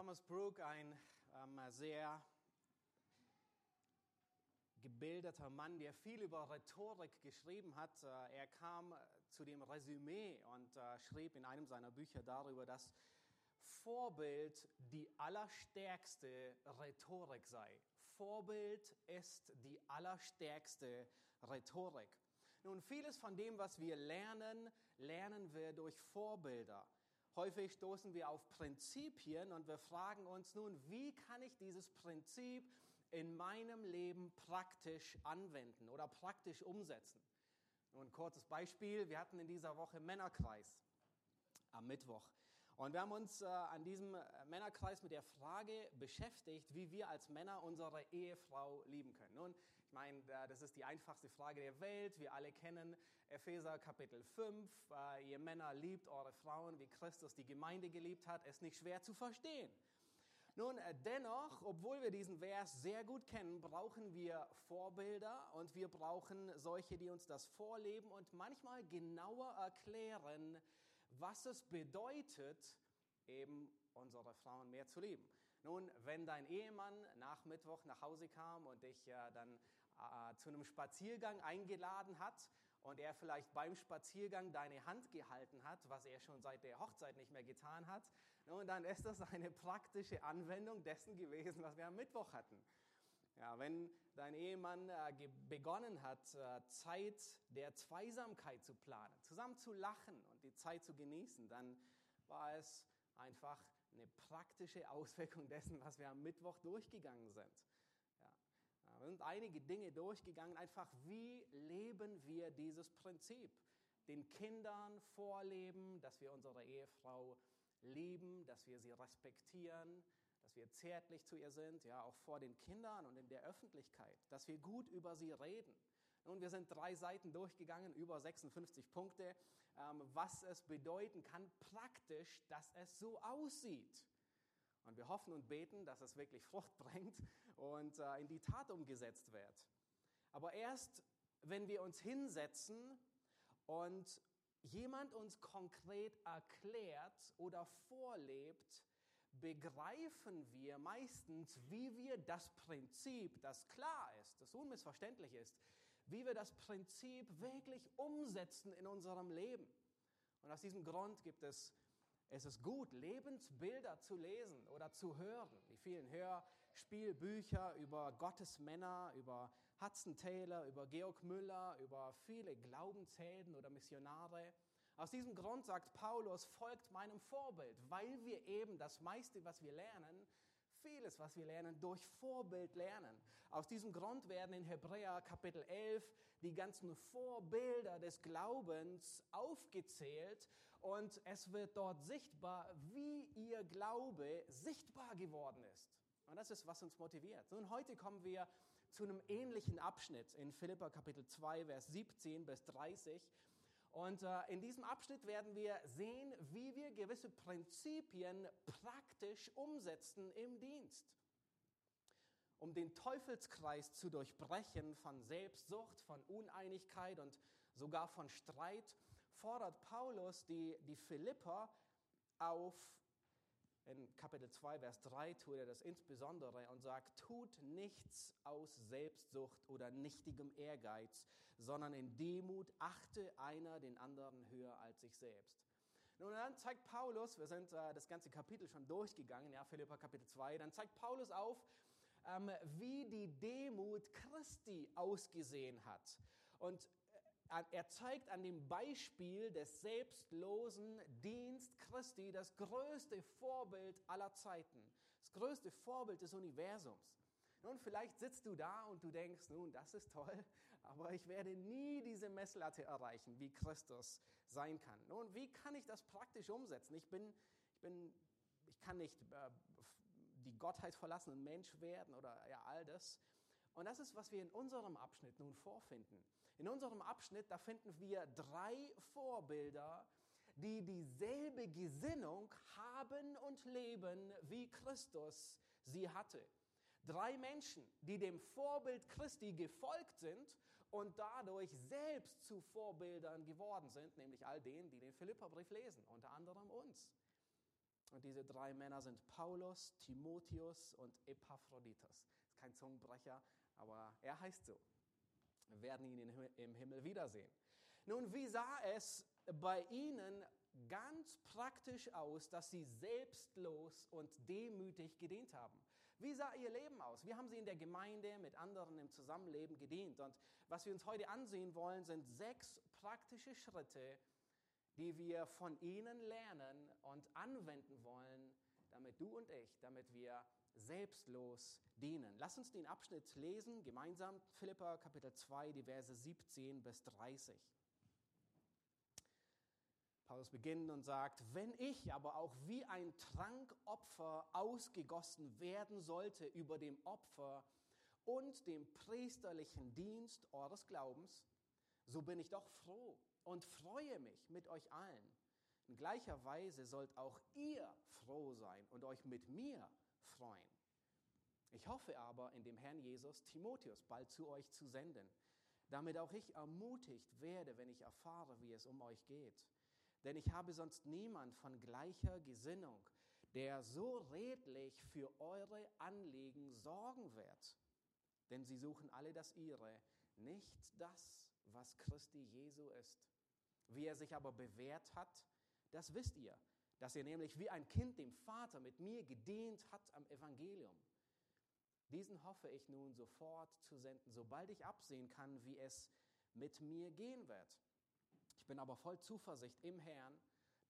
Thomas Brooke, ein ähm, sehr gebildeter Mann, der viel über Rhetorik geschrieben hat. Äh, er kam zu dem Resümee und äh, schrieb in einem seiner Bücher darüber, dass Vorbild die allerstärkste Rhetorik sei. Vorbild ist die allerstärkste Rhetorik. Nun, vieles von dem, was wir lernen, lernen wir durch Vorbilder. Häufig stoßen wir auf Prinzipien und wir fragen uns nun, wie kann ich dieses Prinzip in meinem Leben praktisch anwenden oder praktisch umsetzen? Nun, ein kurzes Beispiel. Wir hatten in dieser Woche Männerkreis am Mittwoch. Und wir haben uns äh, an diesem Männerkreis mit der Frage beschäftigt, wie wir als Männer unsere Ehefrau lieben können. Nun, ich meine, äh, das ist die einfachste Frage der Welt. Wir alle kennen Epheser Kapitel 5. Äh, ihr Männer liebt eure Frauen, wie Christus die Gemeinde geliebt hat. Ist nicht schwer zu verstehen. Nun, äh, dennoch, obwohl wir diesen Vers sehr gut kennen, brauchen wir Vorbilder und wir brauchen solche, die uns das vorleben und manchmal genauer erklären, was es bedeutet, eben unsere Frauen mehr zu lieben. Nun, wenn dein Ehemann nach Mittwoch nach Hause kam und dich äh, dann äh, zu einem Spaziergang eingeladen hat und er vielleicht beim Spaziergang deine Hand gehalten hat, was er schon seit der Hochzeit nicht mehr getan hat, nun, dann ist das eine praktische Anwendung dessen gewesen, was wir am Mittwoch hatten. Ja, wenn dein Ehemann äh, begonnen hat, äh, Zeit der Zweisamkeit zu planen, zusammen zu lachen und die Zeit zu genießen, dann war es einfach eine praktische Auswirkung dessen, was wir am Mittwoch durchgegangen sind. Wir sind einige Dinge durchgegangen, einfach wie leben wir dieses Prinzip? Den Kindern vorleben, dass wir unsere Ehefrau lieben, dass wir sie respektieren, dass wir zärtlich zu ihr sind, ja, auch vor den Kindern und in der Öffentlichkeit, dass wir gut über sie reden. Nun, wir sind drei Seiten durchgegangen, über 56 Punkte, ähm, was es bedeuten kann praktisch, dass es so aussieht. Und wir hoffen und beten, dass es wirklich Frucht bringt und äh, in die Tat umgesetzt wird. Aber erst, wenn wir uns hinsetzen und jemand uns konkret erklärt oder vorlebt, begreifen wir meistens, wie wir das Prinzip, das klar ist, das unmissverständlich ist, wie wir das Prinzip wirklich umsetzen in unserem Leben. Und aus diesem Grund gibt es, es ist gut, Lebensbilder zu lesen oder zu hören. Die vielen Hörspielbücher über Gottes Männer, über Hudson Taylor, über Georg Müller, über viele Glaubenshelden oder Missionare. Aus diesem Grund sagt Paulus, folgt meinem Vorbild, weil wir eben das meiste, was wir lernen, vieles, was wir lernen, durch Vorbild lernen. Aus diesem Grund werden in Hebräer Kapitel 11 die ganzen Vorbilder des Glaubens aufgezählt und es wird dort sichtbar, wie ihr Glaube sichtbar geworden ist. Und das ist, was uns motiviert. Nun, heute kommen wir zu einem ähnlichen Abschnitt in Philippa Kapitel 2, Vers 17 bis 30. Und äh, in diesem Abschnitt werden wir sehen, wie wir gewisse Prinzipien praktisch umsetzen im Dienst. Um den Teufelskreis zu durchbrechen von Selbstsucht, von Uneinigkeit und sogar von Streit, fordert Paulus die, die Philipper auf, in Kapitel 2, Vers 3 tut er das insbesondere und sagt, tut nichts aus Selbstsucht oder nichtigem Ehrgeiz, sondern in Demut achte einer den anderen höher als sich selbst. Nun, dann zeigt Paulus, wir sind äh, das ganze Kapitel schon durchgegangen, ja, Philippa Kapitel 2, dann zeigt Paulus auf, ähm, wie die Demut Christi ausgesehen hat. Und er zeigt an dem Beispiel des selbstlosen Dienst Christi das größte Vorbild aller Zeiten, das größte Vorbild des Universums. Nun, vielleicht sitzt du da und du denkst, nun, das ist toll, aber ich werde nie diese Messlatte erreichen, wie Christus sein kann. Nun, wie kann ich das praktisch umsetzen? Ich bin, ich bin, ich kann nicht äh, die Gottheit verlassen und Mensch werden oder ja, all das. Und das ist, was wir in unserem Abschnitt nun vorfinden. In unserem Abschnitt, da finden wir drei Vorbilder, die dieselbe Gesinnung haben und leben, wie Christus sie hatte. Drei Menschen, die dem Vorbild Christi gefolgt sind und dadurch selbst zu Vorbildern geworden sind, nämlich all denen, die den Philipperbrief lesen, unter anderem uns. Und diese drei Männer sind Paulus, Timotheus und Epaphroditus. Ist kein Zungenbrecher, aber er heißt so. Wir werden ihn im Himmel wiedersehen. Nun, wie sah es bei ihnen ganz praktisch aus, dass sie selbstlos und demütig gedient haben? Wie sah ihr Leben aus? Wie haben sie in der Gemeinde mit anderen im Zusammenleben gedient? Und was wir uns heute ansehen wollen, sind sechs praktische Schritte, die wir von ihnen lernen und anwenden wollen, damit du und ich, damit wir selbstlos dienen. Lass uns den Abschnitt lesen, gemeinsam Philippa Kapitel 2, die Verse 17 bis 30. Paulus beginnt und sagt, wenn ich aber auch wie ein Trankopfer ausgegossen werden sollte über dem Opfer und dem priesterlichen Dienst eures Glaubens, so bin ich doch froh und freue mich mit euch allen. In gleicher Weise sollt auch ihr froh sein und euch mit mir freuen. Ich hoffe aber in dem Herrn Jesus Timotheus bald zu euch zu senden, damit auch ich ermutigt werde, wenn ich erfahre, wie es um euch geht denn ich habe sonst niemand von gleicher Gesinnung, der so redlich für eure Anliegen sorgen wird. Denn sie suchen alle das ihre, nicht das, was Christi Jesu ist. Wie er sich aber bewährt hat, das wisst ihr, dass er nämlich wie ein Kind dem Vater mit mir gedient hat am Evangelium. Diesen hoffe ich nun sofort zu senden, sobald ich absehen kann, wie es mit mir gehen wird bin aber voll Zuversicht im Herrn,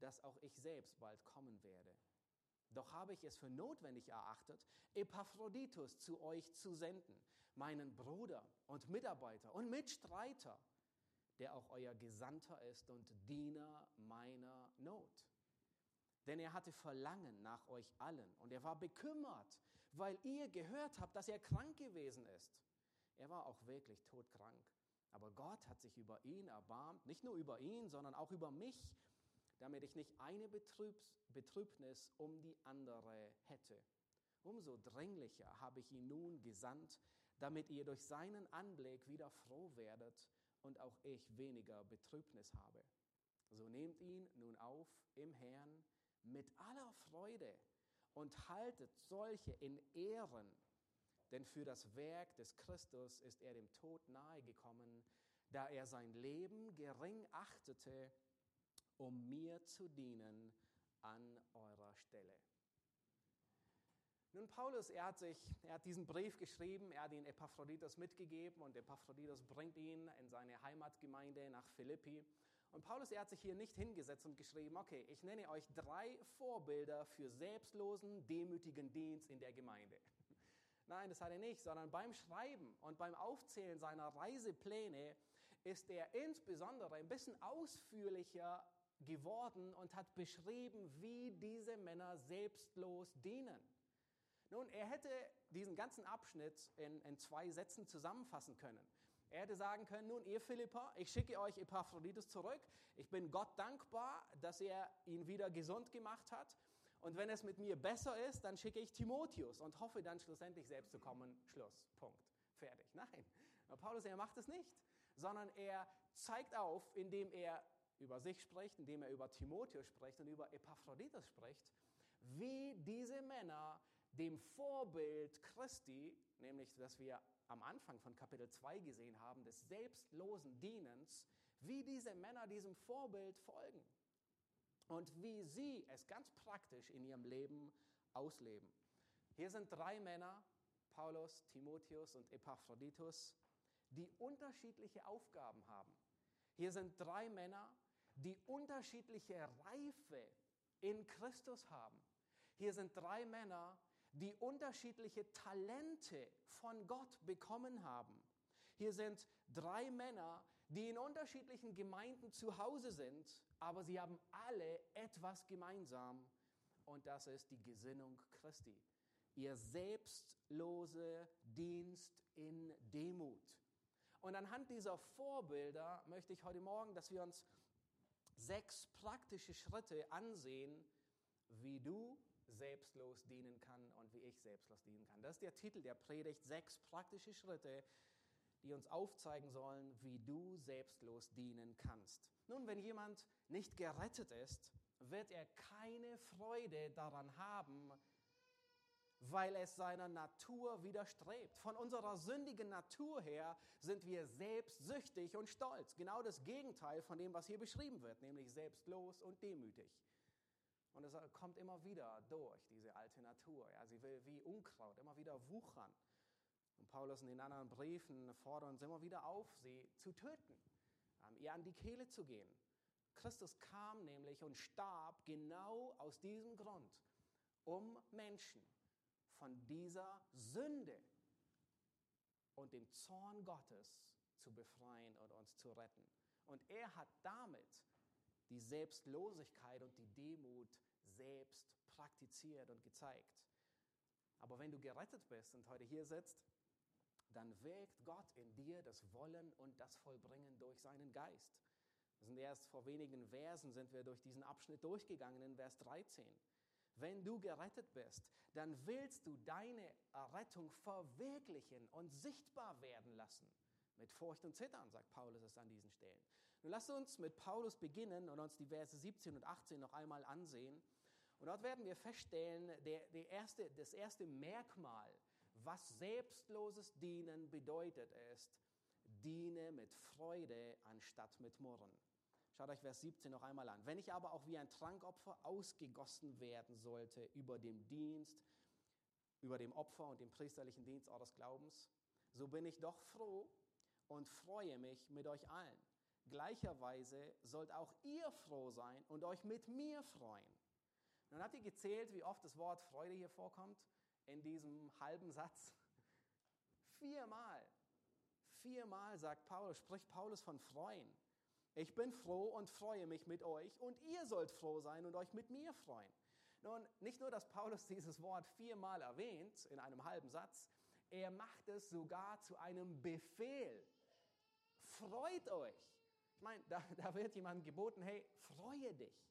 dass auch ich selbst bald kommen werde. Doch habe ich es für notwendig erachtet, Epaphroditus zu euch zu senden, meinen Bruder und Mitarbeiter und Mitstreiter, der auch euer Gesandter ist und Diener meiner Not. Denn er hatte Verlangen nach euch allen und er war bekümmert, weil ihr gehört habt, dass er krank gewesen ist. Er war auch wirklich todkrank. Aber Gott hat sich über ihn erbarmt, nicht nur über ihn, sondern auch über mich, damit ich nicht eine Betrübnis um die andere hätte. Umso dringlicher habe ich ihn nun gesandt, damit ihr durch seinen Anblick wieder froh werdet und auch ich weniger Betrübnis habe. So nehmt ihn nun auf im Herrn mit aller Freude und haltet solche in Ehren, denn für das Werk des Christus ist er dem Tod nahegekommen, da er sein Leben gering achtete, um mir zu dienen an eurer Stelle. Nun, Paulus, er hat, sich, er hat diesen Brief geschrieben, er hat ihn Epaphroditus mitgegeben und Epaphroditus bringt ihn in seine Heimatgemeinde nach Philippi. Und Paulus, er hat sich hier nicht hingesetzt und geschrieben, okay, ich nenne euch drei Vorbilder für selbstlosen, demütigen Dienst in der Gemeinde. Nein, das hat er nicht, sondern beim Schreiben und beim Aufzählen seiner Reisepläne ist er insbesondere ein bisschen ausführlicher geworden und hat beschrieben, wie diese Männer selbstlos dienen. Nun, er hätte diesen ganzen Abschnitt in, in zwei Sätzen zusammenfassen können. Er hätte sagen können, nun ihr Philippa, ich schicke euch Epaphroditus zurück. Ich bin Gott dankbar, dass er ihn wieder gesund gemacht hat. Und wenn es mit mir besser ist, dann schicke ich Timotheus und hoffe dann schlussendlich selbst zu kommen. Schluss. Punkt. Fertig. Nein. Paulus, er macht es nicht, sondern er zeigt auf, indem er über sich spricht, indem er über Timotheus spricht und über Epaphroditus spricht, wie diese Männer dem Vorbild Christi, nämlich das wir am Anfang von Kapitel 2 gesehen haben, des selbstlosen Dienens, wie diese Männer diesem Vorbild folgen und wie sie es ganz praktisch in ihrem Leben ausleben. Hier sind drei Männer, Paulus, Timotheus und Epaphroditus, die unterschiedliche Aufgaben haben. Hier sind drei Männer, die unterschiedliche Reife in Christus haben. Hier sind drei Männer, die unterschiedliche Talente von Gott bekommen haben. Hier sind drei Männer, die in unterschiedlichen Gemeinden zu Hause sind, aber sie haben alle etwas gemeinsam und das ist die Gesinnung Christi. Ihr selbstlose Dienst in Demut. Und anhand dieser Vorbilder möchte ich heute Morgen, dass wir uns sechs praktische Schritte ansehen, wie du selbstlos dienen kann und wie ich selbstlos dienen kann. Das ist der Titel der Predigt, sechs praktische Schritte, die uns aufzeigen sollen, wie du selbstlos dienen kannst. Nun, wenn jemand nicht gerettet ist, wird er keine Freude daran haben, weil es seiner Natur widerstrebt. Von unserer sündigen Natur her sind wir selbstsüchtig und stolz. Genau das Gegenteil von dem, was hier beschrieben wird, nämlich selbstlos und demütig. Und es kommt immer wieder durch, diese alte Natur. Ja, sie will wie Unkraut immer wieder wuchern. Und Paulus in den anderen Briefen fordert uns immer wieder auf, sie zu töten, ihr an die Kehle zu gehen. Christus kam nämlich und starb genau aus diesem Grund, um Menschen von dieser Sünde und dem Zorn Gottes zu befreien und uns zu retten. Und er hat damit die Selbstlosigkeit und die Demut selbst praktiziert und gezeigt. Aber wenn du gerettet bist und heute hier sitzt, dann wirkt Gott in dir das Wollen und das Vollbringen durch seinen Geist. Wir sind erst vor wenigen Versen sind wir durch diesen Abschnitt durchgegangen in Vers 13. Wenn du gerettet bist, dann willst du deine Errettung verwirklichen und sichtbar werden lassen. Mit Furcht und Zittern, sagt Paulus es an diesen Stellen. Nun lasst uns mit Paulus beginnen und uns die Verse 17 und 18 noch einmal ansehen. Und dort werden wir feststellen, der, der erste, das erste Merkmal, was selbstloses Dienen bedeutet, ist, diene mit Freude anstatt mit Murren. Schaut euch Vers 17 noch einmal an. Wenn ich aber auch wie ein Trankopfer ausgegossen werden sollte über dem Dienst, über dem Opfer und dem priesterlichen Dienst eures Glaubens, so bin ich doch froh und freue mich mit euch allen. Gleicherweise sollt auch ihr froh sein und euch mit mir freuen. Nun habt ihr gezählt, wie oft das Wort Freude hier vorkommt in diesem halben Satz. Viermal. Viermal sagt Paulus, spricht Paulus von freuen. Ich bin froh und freue mich mit euch und ihr sollt froh sein und euch mit mir freuen. Nun, nicht nur, dass Paulus dieses Wort viermal erwähnt in einem halben Satz, er macht es sogar zu einem Befehl. Freut euch. Ich meine, da, da wird jemand geboten, hey, freue dich.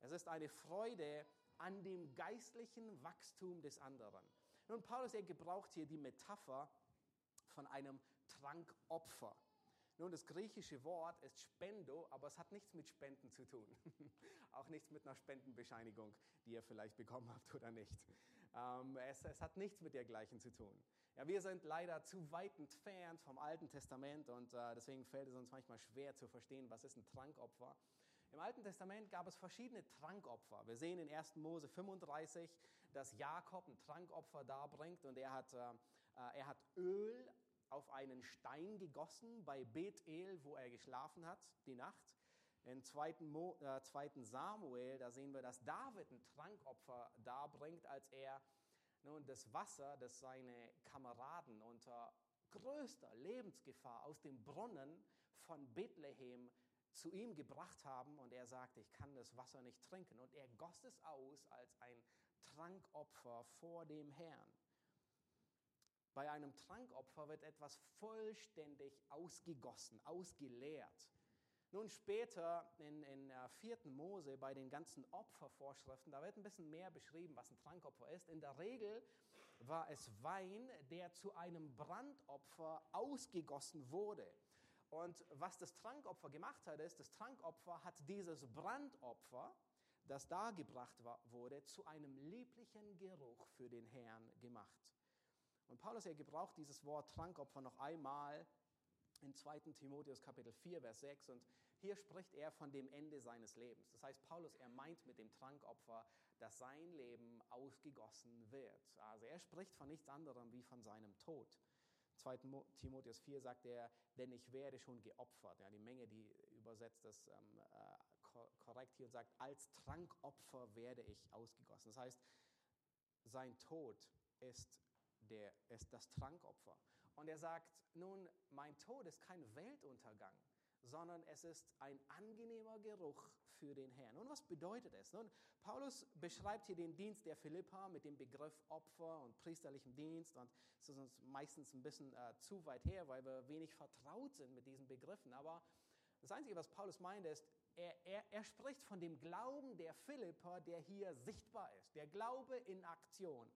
Es ist eine Freude an dem geistlichen Wachstum des anderen. Nun, Paulus, er gebraucht hier die Metapher von einem Trankopfer. Nun, das griechische Wort ist Spendo, aber es hat nichts mit Spenden zu tun. Auch nichts mit einer Spendenbescheinigung, die ihr vielleicht bekommen habt oder nicht. Ähm, es, es, hat nichts mit dergleichen zu tun. Ja, wir sind leider zu weit entfernt vom Alten Testament und äh, deswegen fällt es uns manchmal schwer zu verstehen, was ist ein Trankopfer. Im Alten Testament gab es verschiedene Trankopfer. Wir sehen in 1. Mose 35, dass Jakob ein Trankopfer darbringt und er hat, äh, äh, er hat Öl auf einen Stein gegossen bei Bethel, wo er geschlafen hat, die Nacht. In 2. Mo, äh, 2. Samuel, da sehen wir, dass David ein Trankopfer darbringt, als er nun das Wasser, das seine Kameraden unter größter Lebensgefahr aus dem Brunnen von Bethlehem zu ihm gebracht haben und er sagte, ich kann das Wasser nicht trinken. Und er goss es aus als ein Trankopfer vor dem Herrn. Bei einem Trankopfer wird etwas vollständig ausgegossen, ausgeleert. Nun später in, in 4. Äh, Mose bei den ganzen Opfervorschriften, da wird ein bisschen mehr beschrieben, was ein Trankopfer ist. In der Regel war es Wein, der zu einem Brandopfer ausgegossen wurde. Und was das Trankopfer gemacht hat, ist, das Trankopfer hat dieses Brandopfer, das dargebracht wurde, zu einem lieblichen Geruch für den Herrn gemacht. Und Paulus, er gebraucht dieses Wort Trankopfer noch einmal in 2. Timotheus Kapitel 4, Vers 6. Und hier spricht er von dem Ende seines Lebens. Das heißt, Paulus, er meint mit dem Trankopfer, dass sein Leben ausgegossen wird. Also er spricht von nichts anderem wie von seinem Tod. 2. Timotheus 4 sagt er, denn ich werde schon geopfert. Ja, die Menge, die übersetzt das ähm, äh, korrekt hier und sagt, als Trankopfer werde ich ausgegossen. Das heißt, sein Tod ist, der, ist das Trankopfer. Und er sagt, nun, mein Tod ist kein Weltuntergang, sondern es ist ein angenehmer Geruch für den Herrn. Nun, was bedeutet es? Nun, Paulus beschreibt hier den Dienst der Philippa mit dem Begriff Opfer und priesterlichem Dienst und es ist uns meistens ein bisschen äh, zu weit her, weil wir wenig vertraut sind mit diesen Begriffen. Aber das Einzige, was Paulus meint, ist, er, er, er spricht von dem Glauben der Philippa, der hier sichtbar ist, der Glaube in Aktion.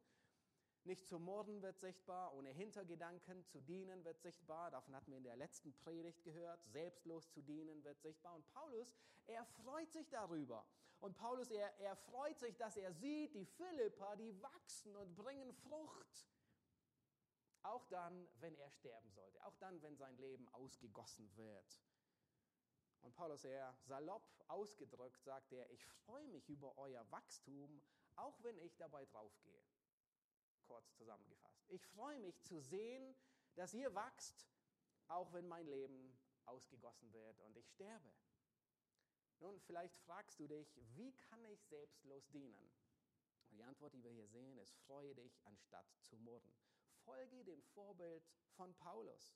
Nicht zu morden wird sichtbar, ohne Hintergedanken zu dienen wird sichtbar. Davon hatten wir in der letzten Predigt gehört. Selbstlos zu dienen wird sichtbar. Und Paulus, er freut sich darüber. Und Paulus, er, er freut sich, dass er sieht, die Philippa, die wachsen und bringen Frucht. Auch dann, wenn er sterben sollte. Auch dann, wenn sein Leben ausgegossen wird. Und Paulus, er salopp ausgedrückt, sagt er, ich freue mich über euer Wachstum, auch wenn ich dabei draufgehe kurz zusammengefasst. Ich freue mich zu sehen, dass ihr wachst, auch wenn mein Leben ausgegossen wird und ich sterbe. Nun, vielleicht fragst du dich, wie kann ich selbstlos dienen? Und die Antwort, die wir hier sehen, ist, freue dich anstatt zu murren. Folge dem Vorbild von Paulus.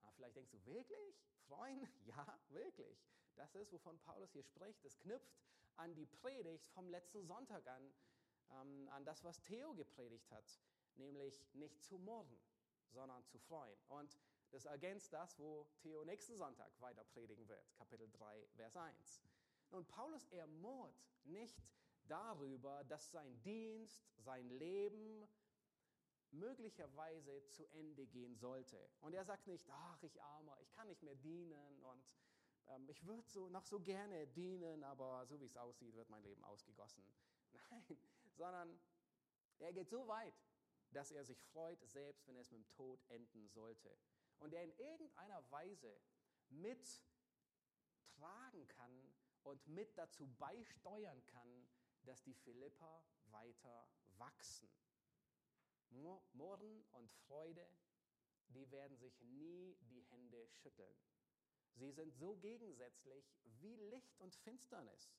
Aber ah, vielleicht denkst du, wirklich? Freuen? Ja, wirklich. Das ist, wovon Paulus hier spricht. Es knüpft an die Predigt vom letzten Sonntag an, ähm, an das, was Theo gepredigt hat, nämlich nicht zu murren, sondern zu freuen. Und das ergänzt das, wo Theo nächsten Sonntag weiter predigen wird, Kapitel 3, Vers 1. Und Paulus, er murrt nicht darüber, dass sein Dienst, sein Leben möglicherweise zu Ende gehen sollte. Und er sagt nicht, ach, ich armer, ich kann nicht mehr dienen und ähm, ich würde so, noch so gerne dienen, aber so wie es aussieht, wird mein Leben ausgegossen. Nein, sondern er geht so weit, dass er sich freut, selbst wenn es mit dem Tod enden sollte. Und er in irgendeiner Weise mittragen kann und mit dazu beisteuern kann, dass die Philipper weiter wachsen. Murren und Freude, die werden sich nie die Hände schütteln. Sie sind so gegensätzlich wie Licht und Finsternis.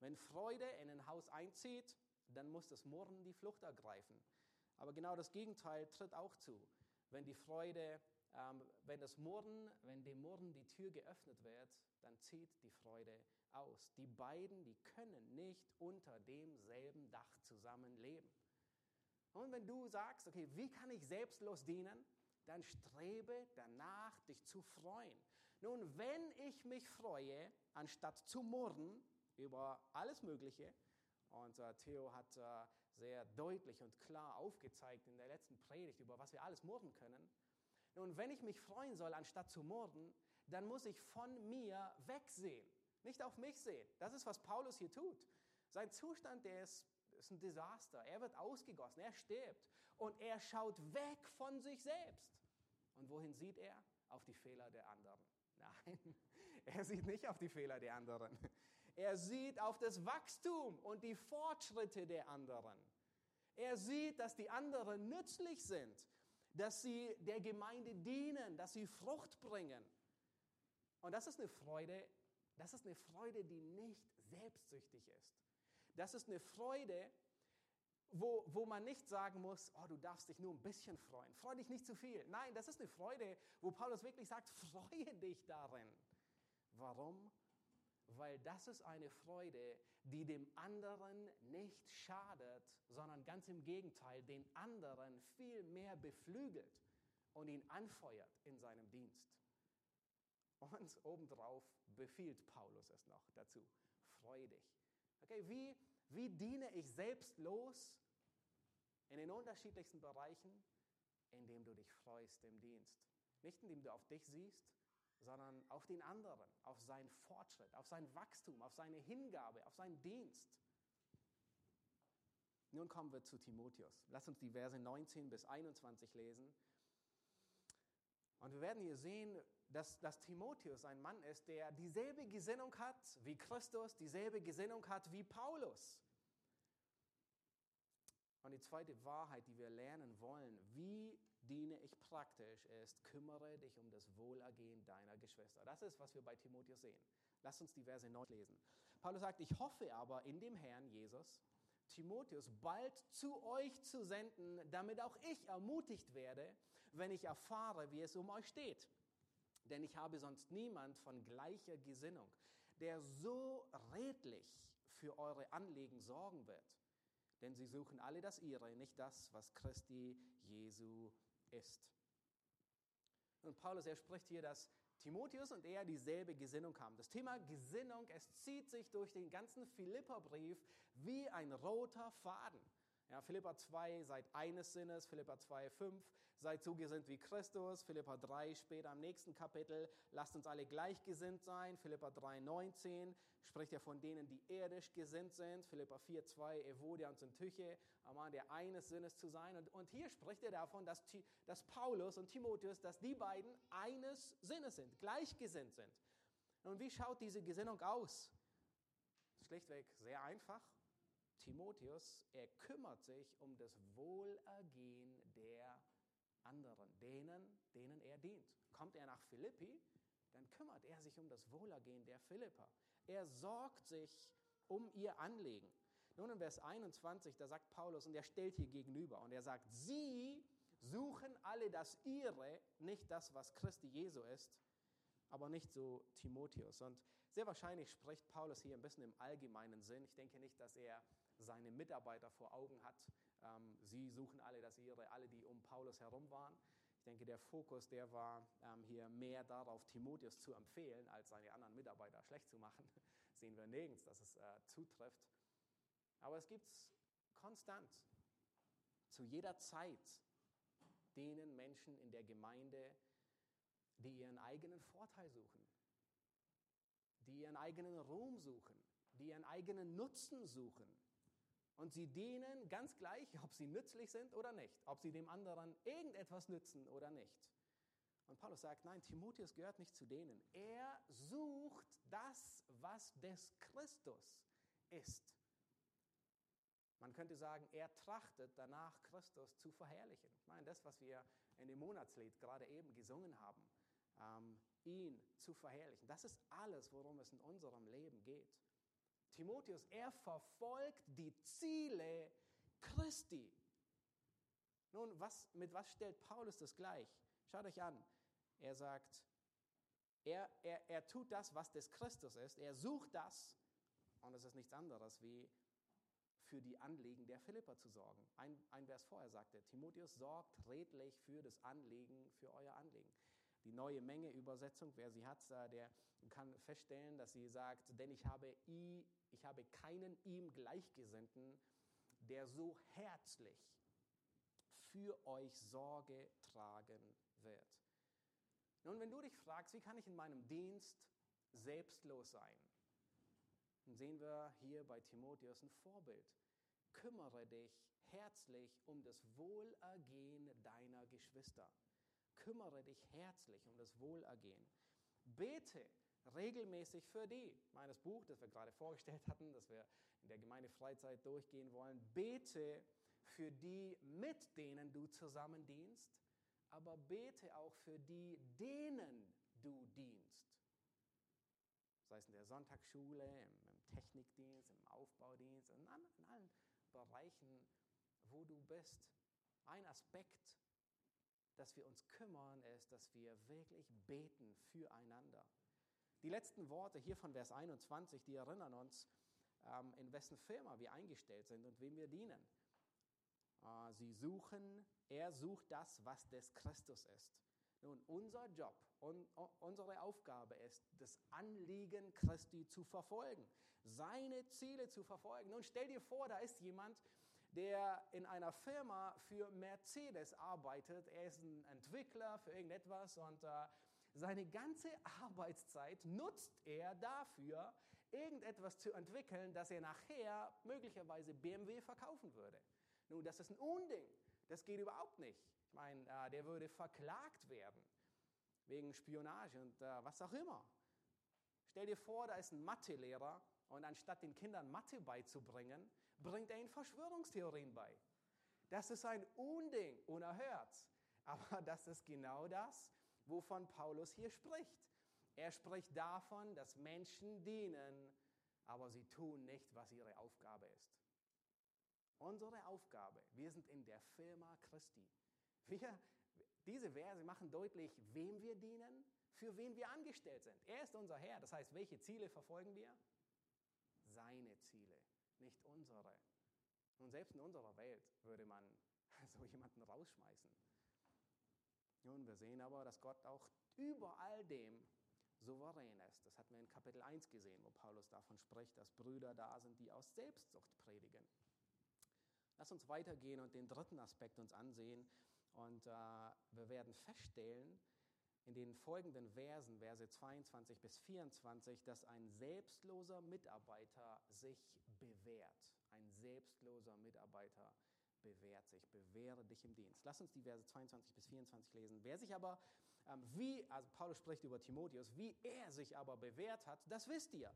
Wenn Freude in ein Haus einzieht, dann muss das Murren die Flucht ergreifen. Aber genau das Gegenteil tritt auch zu. Wenn die Freude, ähm, wenn das Murren, wenn dem Murren die Tür geöffnet wird, dann zieht die Freude aus. Die beiden, die können nicht unter demselben Dach zusammenleben. Und wenn du sagst, okay, wie kann ich selbstlos dienen, dann strebe danach, dich zu freuen. Nun, wenn ich mich freue, anstatt zu murren über alles Mögliche, und äh, Theo hat äh, sehr deutlich und klar aufgezeigt in der letzten Predigt, über was wir alles murren können. Nun, wenn ich mich freuen soll, anstatt zu murren, dann muss ich von mir wegsehen, nicht auf mich sehen. Das ist, was Paulus hier tut. Sein Zustand, der ist, ist ein Desaster. Er wird ausgegossen, er stirbt und er schaut weg von sich selbst. Und wohin sieht er? Auf die Fehler der anderen. Nein, er sieht nicht auf die Fehler der anderen. Er sieht auf das Wachstum und die Fortschritte der anderen. Er sieht, dass die anderen nützlich sind, dass sie der Gemeinde dienen, dass sie Frucht bringen. Und das ist eine Freude, das ist eine Freude, die nicht selbstsüchtig ist. Das ist eine Freude, wo, wo man nicht sagen muss, oh, du darfst dich nur ein bisschen freuen. Freu dich nicht zu viel. Nein, das ist eine Freude, wo Paulus wirklich sagt, freue dich darin. Warum? Weil das ist eine Freude, die dem anderen nicht schadet, sondern ganz im Gegenteil den anderen viel mehr beflügelt und ihn anfeuert in seinem Dienst. Und obendrauf befiehlt Paulus es noch dazu. Freu dich. Okay, wie, wie diene ich selbstlos in den unterschiedlichsten Bereichen? Indem du dich freust im Dienst. Nicht indem du auf dich siehst, sondern auf den anderen, auf seinen Fortschritt, auf sein Wachstum, auf seine Hingabe, auf seinen Dienst. Nun kommen wir zu Timotheus. Lass uns die Verse 19 bis 21 lesen. Und wir werden hier sehen, dass, dass Timotheus ein Mann ist, der dieselbe Gesinnung hat wie Christus, dieselbe Gesinnung hat wie Paulus. Und die zweite Wahrheit, die wir lernen wollen, wie diene ich praktisch, ist, kümmere dich um das Wohlergehen deiner Geschwister. Das ist, was wir bei Timotheus sehen. Lass uns die Verse neu lesen. Paulus sagt, ich hoffe aber in dem Herrn Jesus, Timotheus bald zu euch zu senden, damit auch ich ermutigt werde, wenn ich erfahre, wie es um euch steht. Denn ich habe sonst niemand von gleicher Gesinnung, der so redlich für eure Anliegen sorgen wird. Denn sie suchen alle das ihre, nicht das, was Christi Jesu ist. Und Paulus, er spricht hier, dass Timotheus und er dieselbe Gesinnung haben. Das Thema Gesinnung, es zieht sich durch den ganzen Philipperbrief wie ein roter Faden. Ja, Philippa 2, seid eines Sinnes, Philippa 2, 5, seid so gesinnt wie Christus, Philippa 3, später im nächsten Kapitel, lasst uns alle gleichgesinnt sein, Philippa 3, 19, spricht ja von denen, die irdisch gesinnt sind, Philippa 4, 2, Evodia und Syntyche, ermahnt der eines Sinnes zu sein. Und, und hier spricht er davon, dass, dass Paulus und Timotheus, dass die beiden eines Sinnes sind, gleichgesinnt sind. Und wie schaut diese Gesinnung aus? Schlichtweg sehr einfach. Timotheus, er kümmert sich um das Wohlergehen der anderen, denen, denen er dient. Kommt er nach Philippi, dann kümmert er sich um das Wohlergehen der Philipper. Er sorgt sich um ihr Anliegen. Nun in Vers 21, da sagt Paulus, und er stellt hier gegenüber, und er sagt, sie suchen alle das ihre, nicht das, was Christi Jesu ist, aber nicht so Timotheus. Und sehr wahrscheinlich spricht Paulus hier ein bisschen im allgemeinen Sinn. Ich denke nicht, dass er seine Mitarbeiter vor Augen hat. Ähm, sie suchen alle das ihre, alle, die um Paulus herum waren. Ich denke, der Fokus, der war ähm, hier mehr darauf, Timotheus zu empfehlen, als seine anderen Mitarbeiter schlecht zu machen. Sehen wir nirgends, dass es äh, zutrifft. Aber es gibt konstant, zu jeder Zeit, denen Menschen in der Gemeinde, die ihren eigenen Vorteil suchen, die ihren eigenen Ruhm suchen, die ihren eigenen Nutzen suchen, und sie dienen ganz gleich, ob sie nützlich sind oder nicht, ob sie dem anderen irgendetwas nützen oder nicht. Und Paulus sagt, nein, Timotheus gehört nicht zu denen. Er sucht das, was des Christus ist. Man könnte sagen, er trachtet danach, Christus zu verherrlichen. Ich meine, das, was wir in dem Monatslied gerade eben gesungen haben, ähm, ihn zu verherrlichen, das ist alles, worum es in unserem Leben geht. Timotheus, er verfolgt die Ziele Christi. Nun, was, mit was stellt Paulus das gleich? Schaut euch an. Er sagt, er, er, er tut das, was des Christus ist. Er sucht das. Und es ist nichts anderes, wie für die Anliegen der Philipper zu sorgen. Ein, ein Vers vorher sagte, Timotheus sorgt redlich für das Anliegen, für euer Anliegen. Die neue Menge Übersetzung, wer sie hat, äh, der kann feststellen, dass sie sagt, denn ich habe i ich habe keinen ihm Gleichgesinnten, der so herzlich für euch Sorge tragen wird. Nun, wenn du dich fragst, wie kann ich in meinem Dienst selbstlos sein, dann sehen wir hier bei Timotheus ein Vorbild. Kümmere dich herzlich um das Wohlergehen deiner Geschwister. Kümmere dich herzlich um das Wohlergehen. Bete regelmäßig für die. Meines Buch, das wir gerade vorgestellt hatten, das wir in der Gemeindefreizeit durchgehen wollen. Bete für die, mit denen du zusammen dienst, aber bete auch für die, denen du dienst. Sei es in der Sonntagsschule, im, Technikdienst, im Aufbaudienst, in allen Bereichen, wo du bist. Ein Aspekt, dass wir uns kümmern, ist, dass wir wirklich beten füreinander. Die letzten Worte hier von Vers 21, die erinnern uns, ähm, in wessen Firma wir eingestellt sind und wem wir dienen. Äh, sie suchen, er sucht das, was des Christus ist. Nun, unser Job und unsere Aufgabe ist, das Anliegen Christi zu verfolgen, seine Ziele zu verfolgen. Nun stell dir vor, da ist jemand, der in einer Firma für Mercedes arbeitet. Er ist ein Entwickler für irgendetwas und äh, seine ganze Arbeitszeit nutzt er dafür, irgendetwas zu entwickeln, das er nachher möglicherweise BMW verkaufen würde. Nun, das ist ein Unding. Das geht überhaupt nicht. Ich meine, äh, der würde verklagt werden wegen Spionage und äh, was auch immer. Stell dir vor, da ist ein Mathelehrer und anstatt den Kindern Mathe beizubringen, bringt er ihnen Verschwörungstheorien bei. Das ist ein Unding, unerhört. Aber das ist genau das, wovon Paulus hier spricht. Er spricht davon, dass Menschen dienen, aber sie tun nicht, was ihre Aufgabe ist. Unsere Aufgabe, wir sind in der Firma Christi. Wir, diese Verse machen deutlich, wem wir dienen, für wen wir angestellt sind. Er ist unser Herr. Das heißt, welche Ziele verfolgen wir? Seine Ziele, nicht unsere. Und selbst in unserer Welt würde man so jemanden rausschmeißen. Nun, wir sehen aber, dass Gott auch über all dem souverän ist. Das hatten wir in Kapitel 1 gesehen, wo Paulus davon spricht, dass Brüder da sind, die aus Selbstsucht predigen. Lass uns weitergehen und den dritten Aspekt uns ansehen. Und äh, wir werden feststellen in den folgenden Versen, Verse 22 bis 24, dass ein selbstloser Mitarbeiter sich bewährt. Ein selbstloser Mitarbeiter bewährt sich. Bewähre dich im Dienst. Lass uns die Verse 22 bis 24 lesen. Wer sich aber, ähm, wie, also Paulus spricht über Timotheus, wie er sich aber bewährt hat, das wisst ihr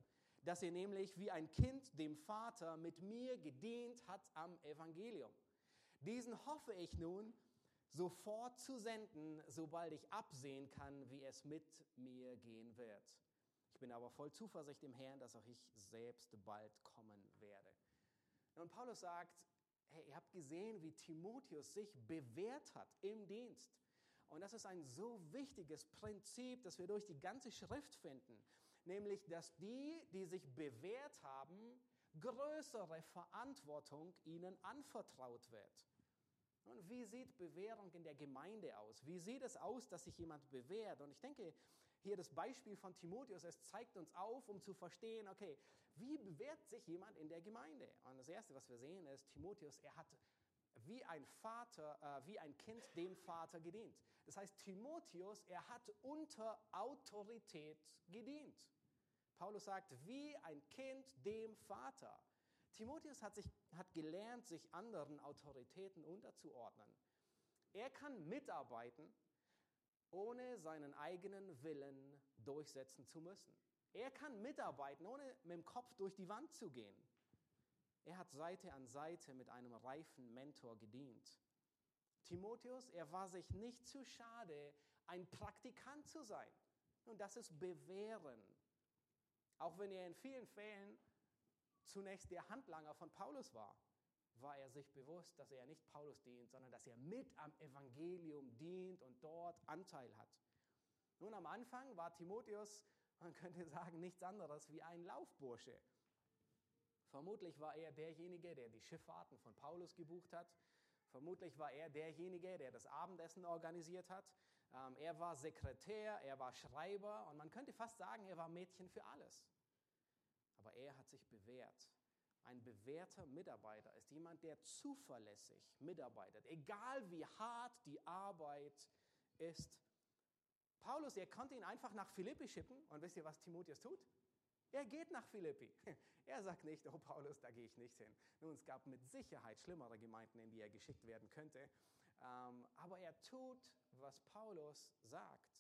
dass er nämlich wie ein Kind dem Vater mit mir gedient hat am Evangelium. Diesen hoffe ich nun sofort zu senden, sobald ich absehen kann, wie es mit mir gehen wird. Ich bin aber voll Zuversicht im Herrn, dass auch ich selbst bald kommen werde. Und Paulus sagt, hey, ihr habt gesehen, wie Timotheus sich bewährt hat im Dienst. Und das ist ein so wichtiges Prinzip, das wir durch die ganze Schrift finden nämlich dass die, die sich bewährt haben, größere Verantwortung ihnen anvertraut wird. Und wie sieht Bewährung in der Gemeinde aus? Wie sieht es aus, dass sich jemand bewährt? Und ich denke, hier das Beispiel von Timotheus, es zeigt uns auf, um zu verstehen, okay, wie bewährt sich jemand in der Gemeinde? Und das Erste, was wir sehen, ist, Timotheus, er hat wie ein Vater, äh, wie ein Kind dem Vater gedient. Das heißt, Timotheus, er hat unter Autorität gedient. Paulus sagt, wie ein Kind dem Vater. Timotheus hat, sich, hat gelernt, sich anderen Autoritäten unterzuordnen. Er kann mitarbeiten, ohne seinen eigenen Willen durchsetzen zu müssen. Er kann mitarbeiten, ohne mit dem Kopf durch die Wand zu gehen. Er hat Seite an Seite mit einem reifen Mentor gedient. Timotheus, er war sich nicht zu schade, ein Praktikant zu sein. Und das ist Bewähren. Auch wenn er in vielen Fällen zunächst der Handlanger von Paulus war, war er sich bewusst, dass er nicht Paulus dient, sondern dass er mit am Evangelium dient und dort Anteil hat. Nun, am Anfang war Timotheus, man könnte sagen, nichts anderes wie ein Laufbursche. Vermutlich war er derjenige, der die Schifffahrten von Paulus gebucht hat. Vermutlich war er derjenige, der das Abendessen organisiert hat. Ähm, er war Sekretär, er war Schreiber und man könnte fast sagen, er war Mädchen für alles. Aber er hat sich bewährt. Ein bewährter Mitarbeiter ist jemand, der zuverlässig mitarbeitet, egal wie hart die Arbeit ist. Paulus, er konnte ihn einfach nach Philippi schicken und wisst ihr, was Timotheus tut? Er geht nach Philippi. Er sagt nicht, oh Paulus, da gehe ich nicht hin. Nun, es gab mit Sicherheit schlimmere Gemeinden, in die er geschickt werden könnte. Ähm, aber er tut, was Paulus sagt.